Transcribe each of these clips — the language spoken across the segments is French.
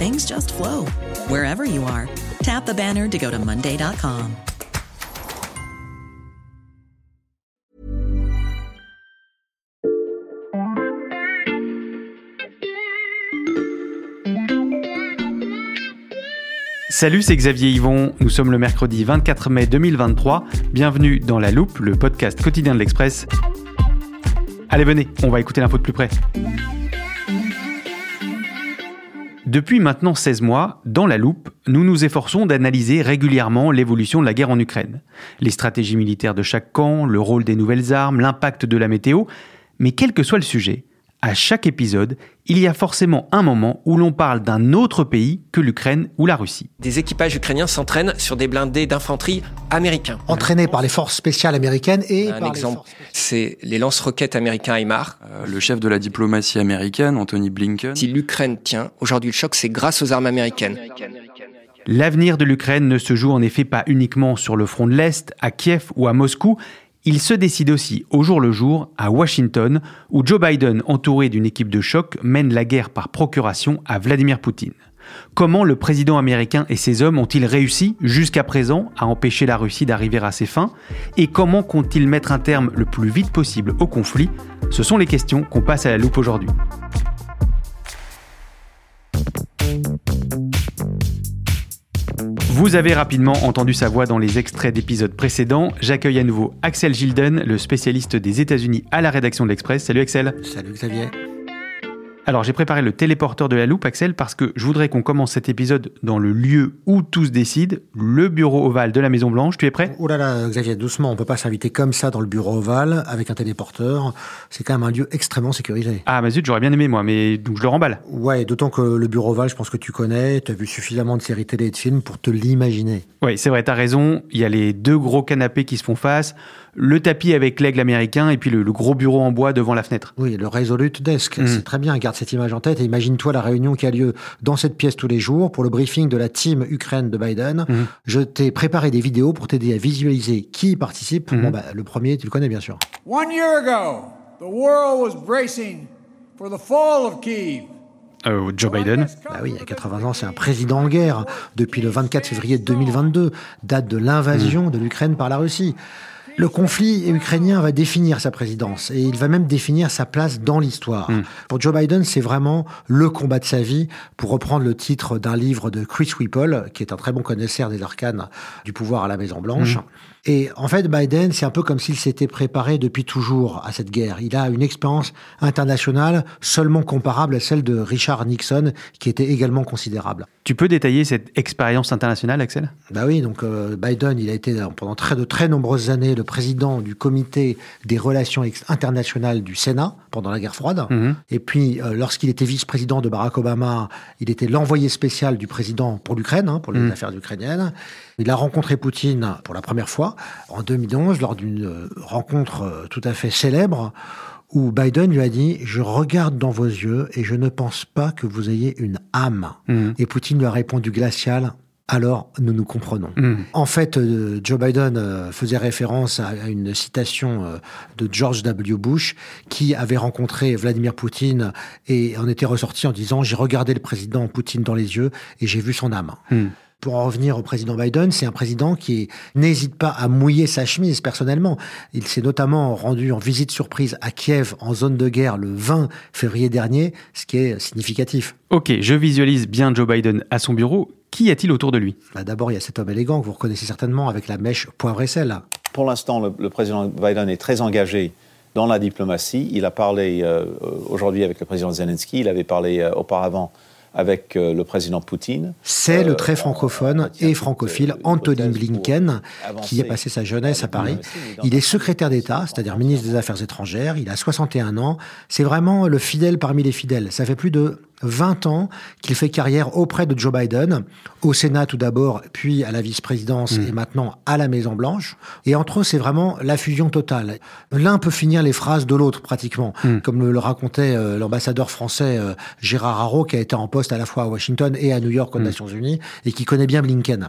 things just flow wherever you are. Tap the banner to go to Monday.com. Salut, c'est Xavier Yvon. Nous sommes le mercredi 24 mai 2023. Bienvenue dans La Loupe, le podcast quotidien de l'Express. Allez, venez, on va écouter l'info de plus près. Depuis maintenant 16 mois, dans la loupe, nous nous efforçons d'analyser régulièrement l'évolution de la guerre en Ukraine. Les stratégies militaires de chaque camp, le rôle des nouvelles armes, l'impact de la météo. Mais quel que soit le sujet, à chaque épisode, il y a forcément un moment où l'on parle d'un autre pays que l'Ukraine ou la Russie. Des équipages ukrainiens s'entraînent sur des blindés d'infanterie américains. Entraînés par les forces spéciales américaines et Un par exemple, c'est les lance-roquettes américains HIMARS. Euh, le chef de la diplomatie américaine, Anthony Blinken. Si l'Ukraine tient, aujourd'hui le choc, c'est grâce aux armes américaines. L'avenir de l'Ukraine ne se joue en effet pas uniquement sur le front de l'Est, à Kiev ou à Moscou, il se décide aussi au jour le jour à Washington, où Joe Biden, entouré d'une équipe de choc, mène la guerre par procuration à Vladimir Poutine. Comment le président américain et ses hommes ont-ils réussi jusqu'à présent à empêcher la Russie d'arriver à ses fins? Et comment comptent-ils mettre un terme le plus vite possible au conflit? Ce sont les questions qu'on passe à la loupe aujourd'hui. Vous avez rapidement entendu sa voix dans les extraits d'épisodes précédents. J'accueille à nouveau Axel Gilden, le spécialiste des États-Unis à la rédaction de l'Express. Salut Axel. Salut Xavier. Alors j'ai préparé le téléporteur de la loupe, Axel, parce que je voudrais qu'on commence cet épisode dans le lieu où tout se décide, le bureau ovale de la Maison Blanche. Tu es prêt? Oh là là, Xavier, doucement, on peut pas s'inviter comme ça dans le bureau ovale avec un téléporteur. C'est quand même un lieu extrêmement sécurisé. Ah bah zut, j'aurais bien aimé moi, mais donc je le remballe. Ouais, d'autant que le bureau ovale, je pense que tu connais, tu as vu suffisamment de séries télé et de films pour te l'imaginer. Oui, c'est vrai, t'as raison. Il y a les deux gros canapés qui se font face, le tapis avec l'aigle américain et puis le, le gros bureau en bois devant la fenêtre. Oui, le Resolute Desk, Mm. c'est très bien, garde cette image en tête et imagine-toi la réunion qui a lieu dans cette pièce tous les jours pour le briefing de la team Ukraine de Biden. Mhm. Je t'ai préparé des vidéos pour t'aider à visualiser qui y participe. Mhm. Bon, bah, le premier, tu le connais bien sûr. One year ago, the world was bracing for the fall of Kiev. Euh, Joe Biden. Bah oui, il y a 80 ans, c'est un président en guerre depuis le 24 février 2022, date de l'invasion de l'Ukraine par la Russie. Le conflit ukrainien va définir sa présidence et il va même définir sa place dans l'histoire. Pour Joe Biden, c'est vraiment le combat de sa vie, pour reprendre le titre d'un livre de Chris Whipple, qui est un très bon connaisseur des arcanes du pouvoir à la Maison Blanche. Et en fait, Biden, c'est un peu comme s'il s'était préparé depuis toujours à cette guerre. Il a une expérience internationale seulement comparable à celle de Richard Nixon, qui était également considérable. Tu peux détailler cette expérience internationale, Axel? Bah oui, donc euh, Biden, il a été euh, pendant très, de très nombreuses années le président du comité des relations internationales du Sénat pendant la guerre froide. Mhm. Et puis, euh, lorsqu'il était vice-président de Barack Obama, il était l'envoyé spécial du président pour l'Ukraine, hein, pour les Mhm. affaires ukrainiennes. Il a rencontré Poutine pour la première fois en 2011 lors d'une rencontre tout à fait célèbre où Biden lui a dit « Je regarde dans vos yeux et je ne pense pas que vous ayez une âme Mhm. Et Poutine lui a répondu glacial « Alors, nous nous comprenons Mhm. En fait, euh, Joe Biden euh, faisait référence à une citation euh, de George W. Bush qui avait rencontré Vladimir Poutine et en était ressorti en disant « J'ai regardé le président Poutine dans les yeux et j'ai vu son âme ». Mhm. Pour en revenir au président Biden, c'est un président qui n'hésite pas à mouiller sa chemise personnellement. Il s'est notamment rendu en visite surprise à Kiev en zone de guerre le 20 février dernier, ce qui est significatif. Ok, je visualise bien Joe Biden à son bureau. Qui y a-t-il autour de lui? Bah, D'abord, il y a cet homme élégant que vous reconnaissez certainement avec la mèche poivre et sel. Pour l'instant, le, le président Biden est très engagé dans la diplomatie. Il a parlé euh, aujourd'hui avec le président Zelensky, il avait parlé euh, auparavant avec euh, le président Poutine. C'est le Euh, très francophone et de- francophile Anthony Blinken, qui a passé sa jeunesse à avec Paris. Il est secrétaire d'État, c'est-à-dire ministre des Affaires étrangères. Il a 61 ans. C'est vraiment le fidèle parmi les fidèles. Ça fait plus de 20 ans qu'il fait carrière auprès de Joe Biden, au Sénat tout d'abord, puis à la vice-présidence et maintenant à la Maison-Blanche. Et entre eux, c'est vraiment la fusion totale. L'un peut finir les phrases de l'autre pratiquement, comme le, le racontait euh, l'ambassadeur français euh, Gérard Haro, qui a été en poste à la fois à Washington et à New York aux Nations Unies, et qui connaît bien Blinken.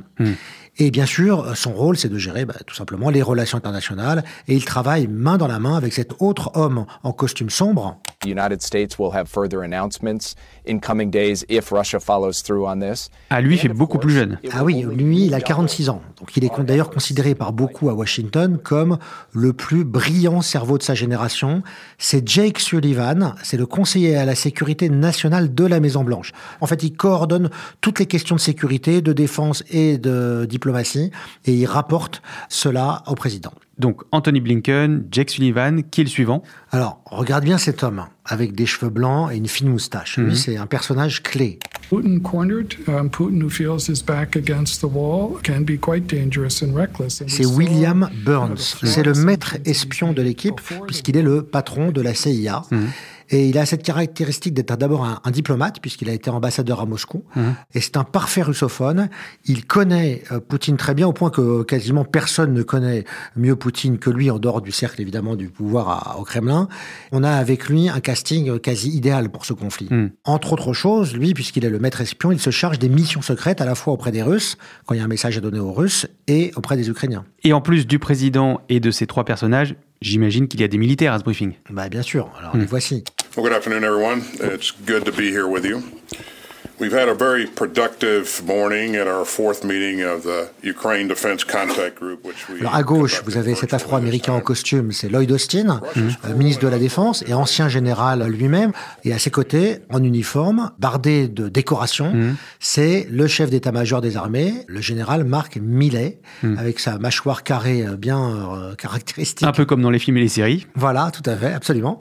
Et bien sûr, son rôle, c'est de gérer bah, tout simplement les relations internationales, et il travaille main dans la main avec cet autre homme en costume sombre, The United States will have further announcements in coming days if Russia follows through on this. Ah, lui fait beaucoup plus jeune. Ah oui, lui, il a 46 ans. Donc il est d'ailleurs considéré par beaucoup à Washington comme le plus brillant cerveau de sa génération. C'est Jake Sullivan, c'est le conseiller à la sécurité nationale de la Maison-Blanche. En fait, il coordonne toutes les questions de sécurité, de défense et de diplomatie, et il rapporte cela au président. Donc Anthony Blinken, Jake Sullivan, qui est le suivant? Alors, regarde bien cet homme, avec des cheveux blancs et une fine moustache. Lui, c'est un personnage clé. Putin cornered, um, Putin who feels his back against the wall can be quite dangerous and reckless. And we C'est William Burns. C'est le maître espion de the l'équipe, puisqu'il est le patron de la CIA. Et il a cette caractéristique d'être d'abord un, un diplomate, puisqu'il a été ambassadeur à Moscou. Et c'est un parfait russophone. Il connaît euh, Poutine très bien, au point que quasiment personne ne connaît mieux Poutine que lui, en dehors du cercle évidemment du pouvoir à- au Kremlin. On a avec lui un casting quasi idéal pour ce conflit. Entre autres choses, lui, puisqu'il est le maître espion, il se charge des missions secrètes à la fois auprès des Russes, quand il y a un message à donner aux Russes, et auprès des Ukrainiens. Et en plus du président et de ces trois personnages, j'imagine qu'il y a des militaires à ce briefing. Bah, bien sûr. Alors, les voici. Well, good afternoon, everyone. It's good to be here with you. We've had a very productive morning at our fourth meeting of the Ukraine Defense Contact Group, which we. Alors, à gauche, vous avez cet Afro-Américain en costume, c'est Lloyd Austin, euh, ministre de la Défense et ancien général lui-même. Et à ses côtés, en uniforme, bardé de décorations, c'est le chef d'état-major des armées, le général Mark Milley, avec sa mâchoire carrée euh, bien euh, caractéristique. Un peu comme dans les films et les séries. Voilà, tout à fait, absolument.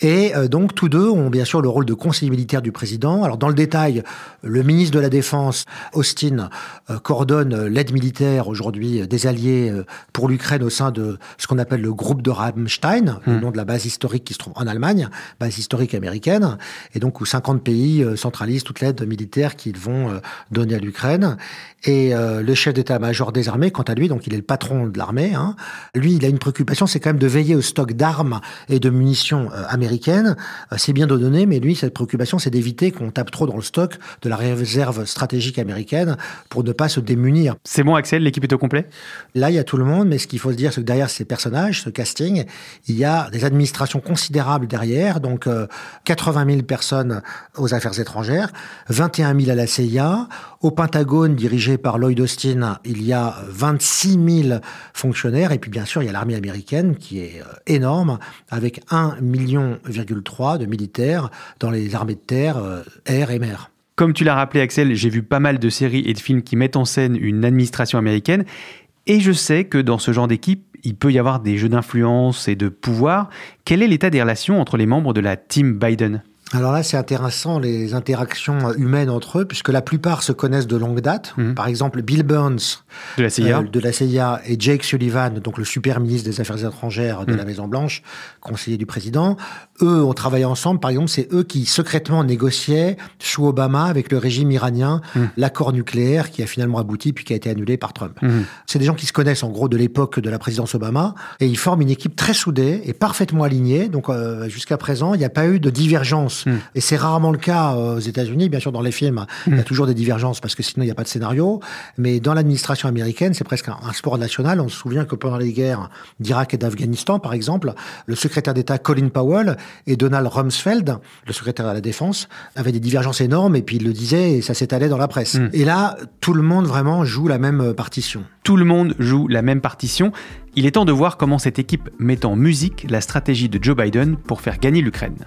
Et euh, donc tous deux ont bien sûr le rôle de conseiller militaire du président. Alors dans le détail, le ministre de la Défense, Austin, euh, coordonne euh, l'aide militaire aujourd'hui euh, des alliés pour l'Ukraine au sein de ce qu'on appelle le groupe de Rammstein, le nom de la base historique qui se trouve en Allemagne, base historique américaine, et donc où 50 pays centralisent toute l'aide militaire qu'ils vont donner à l'Ukraine. Et euh, le chef d'état-major des armées, quant à lui, donc il est le patron de l'armée, hein, lui, il a une préoccupation, c'est quand même de veiller au stock d'armes et de munitions américaines. C'est bien de donner, mais lui, cette préoccupation, c'est d'éviter qu'on tape trop dans le stock de la réserve stratégique américaine pour ne pas se démunir. C'est bon, Axel, l'équipe est au complet? Là, il y a tout le monde, mais ce qu'il faut se dire, c'est que derrière ces personnages, ce casting, il y a des administrations considérables derrière, donc euh, 80 000 personnes aux affaires étrangères, 21 000 à la CIA. Au Pentagone, dirigé par Lloyd Austin, il y a 26 000 fonctionnaires, et puis bien sûr, il y a l'armée américaine qui est euh, énorme, avec 1,3 million de militaires dans les armées de terre, euh, air et mer. Comme tu l'as rappelé, Axel, j'ai vu pas mal de séries et de films qui mettent en scène une administration américaine. Et je sais que dans ce genre d'équipe, il peut y avoir des jeux d'influence et de pouvoir. Quel est l'état des relations entre les membres de la team Biden? Alors là, c'est intéressant les interactions humaines entre eux, puisque la plupart se connaissent de longue date. Par exemple, Bill Burns de la CIA euh, de la CIA et Jake Sullivan, donc le super ministre des Affaires étrangères de la Maison Blanche, conseiller du président. Eux ont travaillé ensemble. Par exemple, c'est eux qui secrètement négociaient sous Obama avec le régime iranien l'accord nucléaire qui a finalement abouti puis qui a été annulé par Trump. C'est des gens qui se connaissent en gros de l'époque de la présidence Obama et ils forment une équipe très soudée et parfaitement alignée. Donc euh, jusqu'à présent, il n'y a pas eu de divergence Et c'est rarement le cas euh, aux États-Unis. Bien sûr, dans les films, il y a toujours des divergences parce que sinon il n'y a pas de scénario. Mais dans l'administration américaine, c'est presque un, un sport national. On se souvient que pendant les guerres d'Irak et d'Afghanistan, par exemple, le secrétaire d'État Colin Powell et Donald Rumsfeld, le secrétaire à la Défense, avaient des divergences énormes et puis ils le disaient et ça s'étalait dans la presse. Mm. Et là, tout le monde vraiment joue la même euh, partition. Tout le monde joue la même partition. Il est temps de voir comment cette équipe met en musique la stratégie de Joe Biden pour faire gagner l'Ukraine.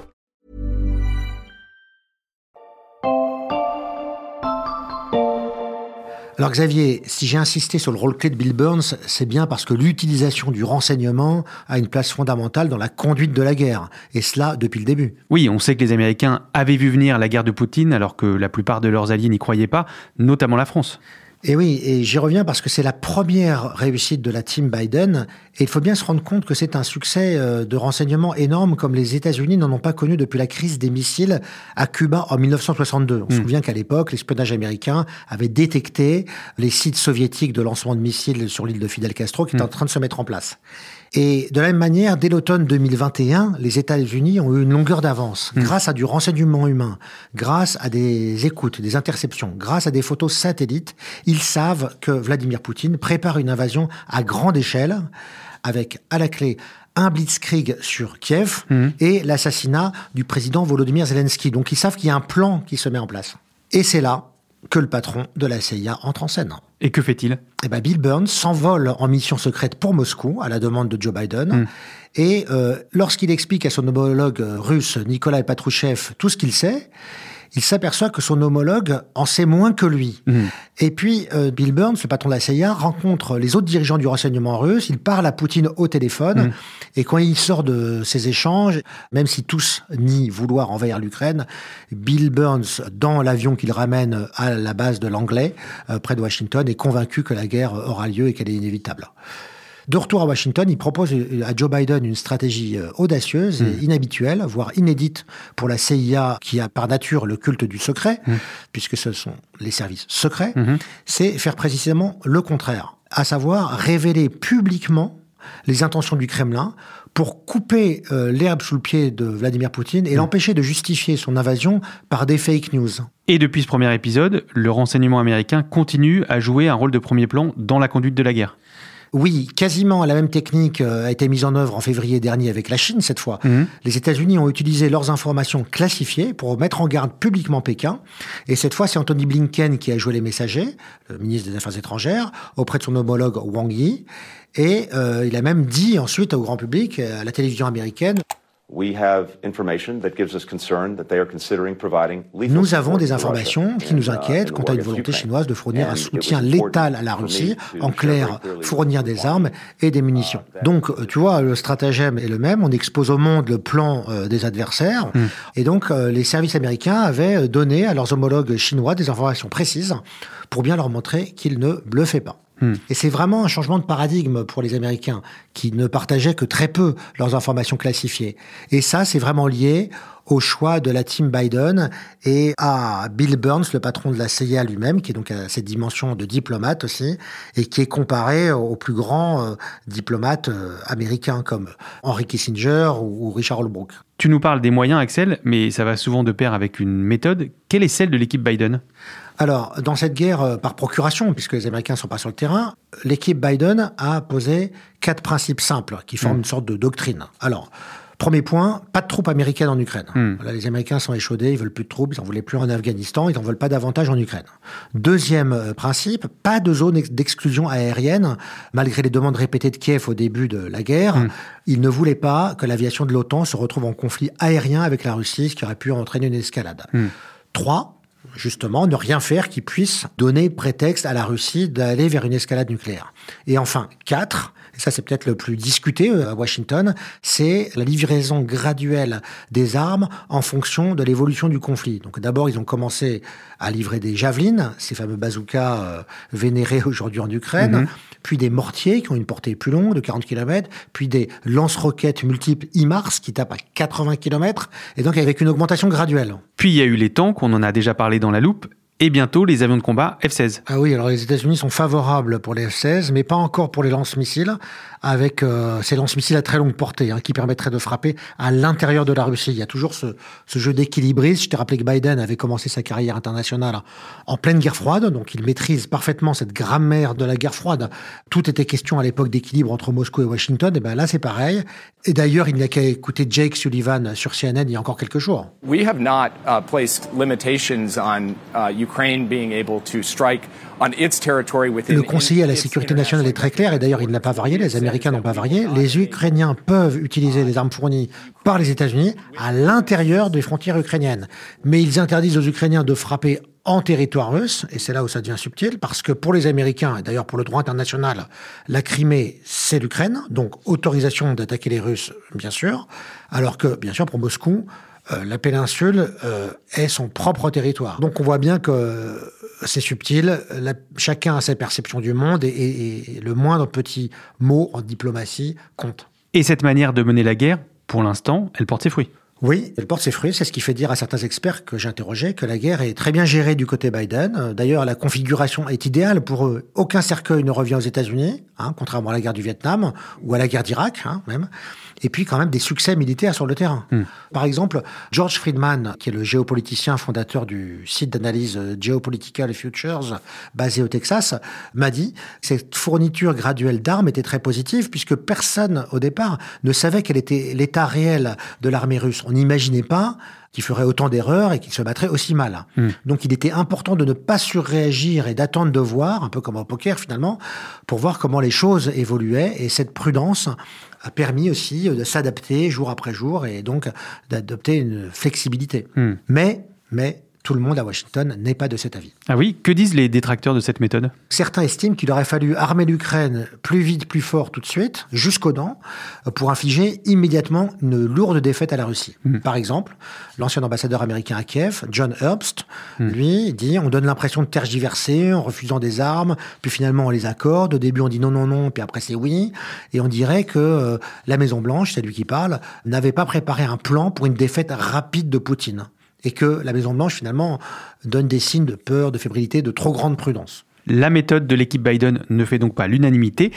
Alors Xavier, si j'ai insisté sur le rôle clé de Bill Burns, c'est bien parce que l'utilisation du renseignement a une place fondamentale dans la conduite de la guerre, et cela depuis le début. Oui, on sait que les Américains avaient vu venir la guerre de Poutine alors que la plupart de leurs alliés n'y croyaient pas, notamment la France. Et oui, et j'y reviens parce que c'est la première réussite de la team Biden, et il faut bien se rendre compte que c'est un succès euh, de renseignement énorme comme les États-Unis n'en ont pas connu depuis la crise des missiles à Cuba en 1962. On se souvient qu'à l'époque, l'espionnage américain avait détecté les sites soviétiques de lancement de missiles sur l'île de Fidel Castro qui étaient en train de se mettre en place. Et de la même manière, dès l'automne 2021, les États-Unis ont eu une longueur d'avance grâce à du renseignement humain, grâce à des écoutes, des interceptions, grâce à des photos satellites. Ils savent que Vladimir Poutine prépare une invasion à grande échelle avec à la clé un blitzkrieg sur Kiev et l'assassinat du président Volodymyr Zelensky. Donc ils savent qu'il y a un plan qui se met en place. Et c'est là que le patron de la CIA entre en scène. Et que fait-il? Eh ben Bill Burns s'envole en mission secrète pour Moscou à la demande de Joe Biden. Et euh, lorsqu'il explique à son homologue euh, russe Nikolai Patrouchev tout ce qu'il sait, il s'aperçoit que son homologue en sait moins que lui. Et puis, euh, Bill Burns, le patron de la CIA, rencontre les autres dirigeants du renseignement russe, il parle à Poutine au téléphone, et quand il sort de ces échanges, même si tous nient vouloir envahir l'Ukraine, Bill Burns, dans l'avion qu'il ramène à la base de l'Anglais, euh, près de Washington, est convaincu que la guerre aura lieu et qu'elle est inévitable. De retour à Washington, il propose à Joe Biden une stratégie euh, audacieuse et inhabituelle, voire inédite pour la CIA, qui a par nature le culte du secret, puisque ce sont les services secrets. C'est faire précisément le contraire, à savoir révéler publiquement les intentions du Kremlin pour couper euh, l'herbe sous le pied de Vladimir Poutine et l'empêcher de justifier son invasion par des fake news. Et depuis ce premier épisode, le renseignement américain continue à jouer un rôle de premier plan dans la conduite de la guerre. Oui, quasiment la même technique euh, a été mise en œuvre en février dernier avec la Chine cette fois. Les États-Unis ont utilisé leurs informations classifiées pour mettre en garde publiquement Pékin. Et cette fois, c'est Anthony Blinken qui a joué les messagers, le ministre des Affaires étrangères, auprès de son homologue Wang Yi. Et euh, il a même dit ensuite au grand public, euh, à la télévision américaine, We have information that gives us concern that they are considering providing lethal Nous avons des informations qui nous uh, inquiètent quant à une volonté chinoise de fournir un soutien létal à la Russie, en clair, fournir des armes et des munitions. Donc, euh, tu vois, le stratagème est le même. On expose au monde le plan euh, des adversaires. Et donc, euh, les services américains avaient donné à leurs homologues chinois des informations précises pour bien leur montrer qu'ils ne bluffaient pas. Et c'est vraiment un changement de paradigme pour les Américains qui ne partageaient que très peu leurs informations classifiées. Et ça, c'est vraiment lié au choix de la team Biden et à Bill Burns, le patron de la CIA lui-même, qui est donc à cette dimension de diplomate aussi, et qui est comparé aux plus grands euh, diplomates euh, américains comme Henry Kissinger ou, ou Richard Holbrooke. Tu nous parles des moyens, Axel, mais ça va souvent de pair avec une méthode. Quelle est celle de l'équipe Biden? Alors, dans cette guerre euh, par procuration, puisque les Américains ne sont pas sur le terrain, l'équipe Biden a posé quatre principes simples qui forment une sorte de doctrine. Alors, premier point, pas de troupes américaines en Ukraine. Voilà, les Américains sont échaudés, ils veulent plus de troupes, ils n'en voulaient plus en Afghanistan, ils n'en veulent pas davantage en Ukraine. Deuxième euh, principe, pas de zone ex- d'exclusion aérienne, malgré les demandes répétées de Kiev au début de la guerre. Ils ne voulaient pas que l'aviation de l'OTAN se retrouve en conflit aérien avec la Russie, ce qui aurait pu entraîner une escalade. Trois, justement, ne rien faire qui puisse donner prétexte à la Russie d'aller vers une escalade nucléaire. Et enfin, quatre, ça c'est peut-être le plus discuté euh, à Washington, c'est la livraison graduelle des armes en fonction de l'évolution du conflit. Donc d'abord, ils ont commencé à livrer des javelines, ces fameux bazookas euh, vénérés aujourd'hui en Ukraine, Mhm. puis des mortiers qui ont une portée plus longue de 40 km, puis des lance-roquettes multiples IMARS qui tapent à 80 km, et donc avec une augmentation graduelle. Puis il y a eu les tanks, on en a déjà parlé dans la loupe, et bientôt les avions de combat F-16. Ah oui, alors les États-Unis sont favorables pour les F-16, mais pas encore pour les lance-missiles, avec euh, ces lance-missiles à très longue portée, hein, qui permettraient de frapper à l'intérieur de la Russie. Il y a toujours ce, ce jeu d'équilibrisme. Je t'ai rappelé que Biden avait commencé sa carrière internationale en pleine guerre froide, donc il maîtrise parfaitement cette grammaire de la guerre froide. Tout était question à l'époque d'équilibre entre Moscou et Washington, et ben là c'est pareil. Et d'ailleurs, il n'y a qu'à écouter Jake Sullivan sur CNN il y a encore quelques jours. We have not uh, placed limitations on uh, Ukraine being able to strike on its territory within Le conseiller à la sécurité nationale est très clair, et d'ailleurs il n'a pas varié, les Américains Les Ukrainiens peuvent utiliser les armes fournies par les États-Unis à l'intérieur des frontières ukrainiennes. Mais ils interdisent aux Ukrainiens de frapper en territoire russe, et c'est là où ça devient subtil, parce que pour les Américains, et d'ailleurs pour le droit international, la Crimée, c'est l'Ukraine, donc autorisation d'attaquer les Russes, bien sûr, alors que, bien sûr, pour Moscou, euh, la péninsule euh, est son propre territoire. Donc on voit bien que euh, c'est subtil, chacun a sa perception du monde et le moindre petit mot en diplomatie compte. Et cette manière de mener la guerre, pour l'instant, elle porte ses fruits. Oui, elle porte ses fruits. C'est ce qui fait dire à certains experts que j'ai interrogés que la guerre est très bien gérée du côté Biden. D'ailleurs, la configuration est idéale pour eux. Aucun cercueil ne revient aux États-Unis, hein, contrairement à la guerre du Vietnam ou à la guerre d'Irak, hein, même. Et puis quand même des succès militaires sur le terrain. Par exemple, George Friedman, qui est le géopoliticien fondateur du site d'analyse Geopolitical Futures, basé au Texas, m'a dit que cette fourniture graduelle d'armes était très positive puisque personne au départ ne savait quel était l'état réel de l'armée russe. On n'imaginait pas qu'il ferait autant d'erreurs et qu'il se battrait aussi mal. Donc il était important de ne pas surréagir et d'attendre de voir, un peu comme au poker finalement, pour voir comment les choses évoluaient. Et cette prudence a permis aussi de s'adapter jour après jour et donc d'adopter une flexibilité. Hmm. Mais, mais tout le monde à Washington n'est pas de cet avis. Ah oui, que disent les détracteurs de cette méthode? Certains estiment qu'il aurait fallu armer l'Ukraine plus vite, plus fort tout de suite, jusqu'aux dents, pour infliger immédiatement une lourde défaite à la Russie. Par exemple, l'ancien ambassadeur américain à Kiev, John Herbst, lui dit on donne l'impression de tergiverser en refusant des armes, puis finalement on les accorde. Au début on dit non, non, non, puis après c'est oui. Et on dirait que euh, la Maison-Blanche, c'est lui qui parle, n'avait pas préparé un plan pour une défaite rapide de Poutine. Et que la Maison-Blanche, finalement, donne des signes de peur, de fébrilité, de trop grande prudence. La méthode de l'équipe Biden ne fait donc pas l'unanimité.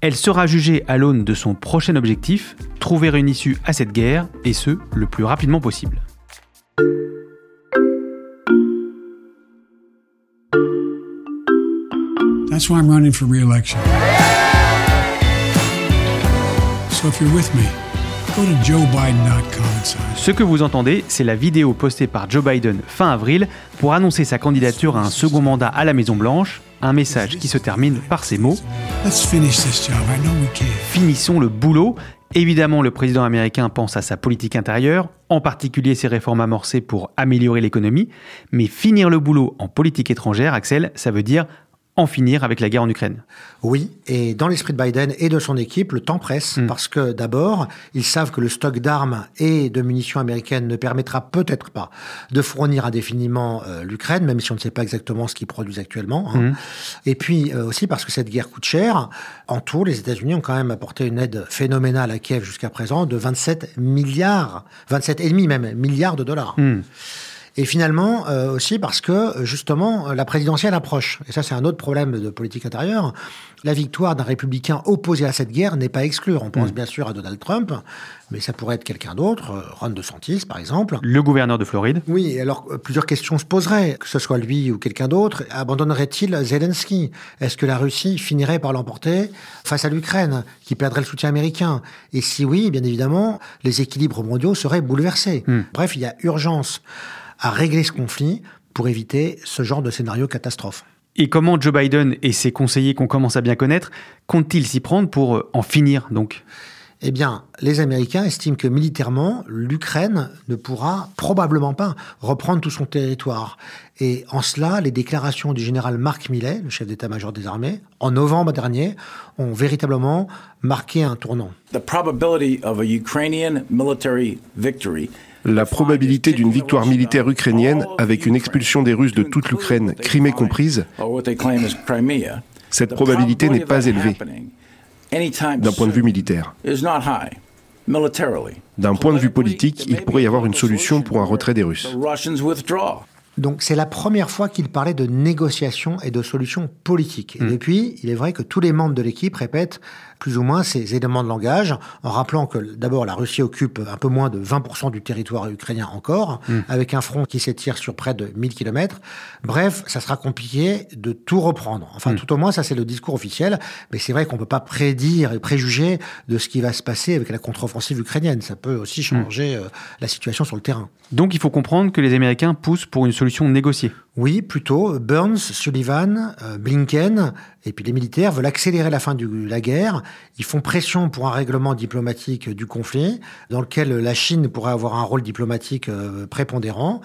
Elle sera jugée à l'aune de son prochain objectif, trouver une issue à cette guerre, et ce, le plus rapidement possible. That's why I'm running for re-election. So if you're with me, Ce que vous entendez, c'est la vidéo postée par Joe Biden fin avril pour annoncer sa candidature à un second mandat à la Maison-Blanche, un message qui se termine par ces mots. Finissons le boulot. Évidemment, le président américain pense à sa politique intérieure, en particulier ses réformes amorcées pour améliorer l'économie, mais finir le boulot en politique étrangère, Axel, ça veut dire en finir avec la guerre en Ukraine. Oui, et dans l'esprit de Biden et de son équipe, le temps presse parce que d'abord, ils savent que le stock d'armes et de munitions américaines ne permettra peut-être pas de fournir indéfiniment euh, l'Ukraine, même si on ne sait pas exactement ce qu'ils produisent actuellement. hein. Mhm. Et puis euh, aussi parce que cette guerre coûte cher. En tout, les États-Unis ont quand même apporté une aide phénoménale à Kiev jusqu'à présent de 27 milliards, 27 et demi même milliards de dollars. Hmm. Et finalement, euh, aussi parce que, justement, euh, la présidentielle approche. Et ça, c'est un autre problème de politique intérieure. La victoire d'un républicain opposé à cette guerre n'est pas exclue. On pense Mm. bien sûr à Donald Trump, mais ça pourrait être quelqu'un d'autre, euh, Ron DeSantis, par exemple. Le gouverneur de Floride Oui, alors euh, plusieurs questions se poseraient, que ce soit lui ou quelqu'un d'autre. Abandonnerait-il Zelensky? Est-ce que la Russie finirait par l'emporter face à l'Ukraine, qui perdrait le soutien américain? Et si oui, bien évidemment, les équilibres mondiaux seraient bouleversés. Hmm. Bref, il y a urgence à régler ce conflit pour éviter ce genre de scénario catastrophe. Et comment Joe Biden et ses conseillers qu'on commence à bien connaître comptent-ils s'y prendre pour euh, en finir donc? Eh bien, les Américains estiment que militairement, l'Ukraine ne pourra probablement pas reprendre tout son territoire. Et en cela, les déclarations du général Mark Milley, le chef d'état-major des armées, en novembre dernier, ont véritablement marqué un tournant. La probabilité d'une victoire militaire ukrainienne avec une expulsion des Russes de toute l'Ukraine, Crimée comprise, cette probabilité n'est pas élevée d'un point de vue militaire. D'un point de vue politique, il pourrait y avoir une solution pour un retrait des Russes. Donc c'est la première fois qu'il parlait de négociations et de solutions politiques. Et depuis, il est vrai que tous les membres de l'équipe répètent plus ou moins ces éléments de langage, en rappelant que d'abord la Russie occupe un peu moins de 20% du territoire ukrainien encore, Mm. avec un front qui s'étire sur près de 1000 km. Bref, ça sera compliqué de tout reprendre. Enfin, Mm. tout au moins, ça c'est le discours officiel, mais c'est vrai qu'on peut pas prédire et préjuger de ce qui va se passer avec la contre-offensive ukrainienne. Ça peut aussi changer euh, la situation sur le terrain. Donc il faut comprendre que les Américains poussent pour une solution négociée. Oui, plutôt. Burns, Sullivan, euh, Blinken, et puis les militaires veulent accélérer la fin de la guerre. Ils font pression pour un règlement diplomatique du conflit, dans lequel la Chine pourrait avoir un rôle diplomatique euh, prépondérant.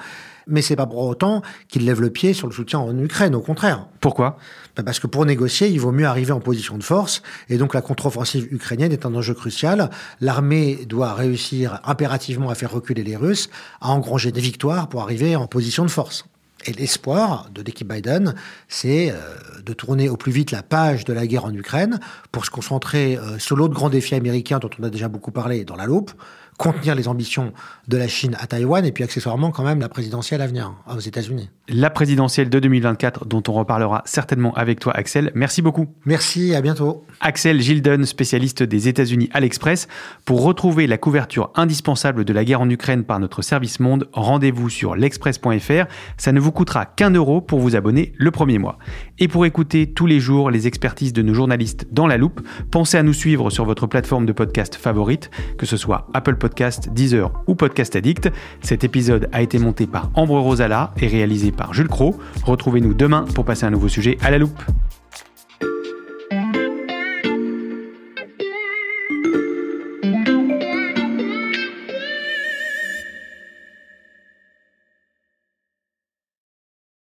Mais c'est pas pour autant qu'ils lèvent le pied sur le soutien en Ukraine, au contraire. Pourquoi? Ben Parce que pour négocier, il vaut mieux arriver en position de force, et donc la contre-offensive ukrainienne est un enjeu crucial. L'armée doit réussir impérativement à faire reculer les Russes, à engranger des victoires pour arriver en position de force. Et l'espoir de l'équipe Biden, c'est euh, de tourner au plus vite la page de la guerre en Ukraine pour se concentrer euh, sur l'autre grand défi américain dont on a déjà beaucoup parlé dans la loupe, contenir les ambitions de la Chine à Taïwan et puis accessoirement quand même la présidentielle à venir hein, aux États-Unis. La présidentielle de 2024 dont on reparlera certainement avec toi Axel. Merci beaucoup. Merci, à bientôt. Axel Gilden, spécialiste des États-Unis à l'Express. Pour retrouver la couverture indispensable de la guerre en Ukraine par notre service monde, rendez-vous sur l'express.fr. Ça ne vous coûtera qu'un euro pour vous abonner le premier mois. Et pour écouter tous les jours les expertises de nos journalistes dans la loupe, pensez à nous suivre sur votre plateforme de podcast favorite, que ce soit Apple Podcast, Deezer ou Podcast Addict. Cet épisode a été monté par Ambre Rosala et réalisé par Jules Cro. Retrouvez-nous demain pour passer un nouveau sujet à la loupe.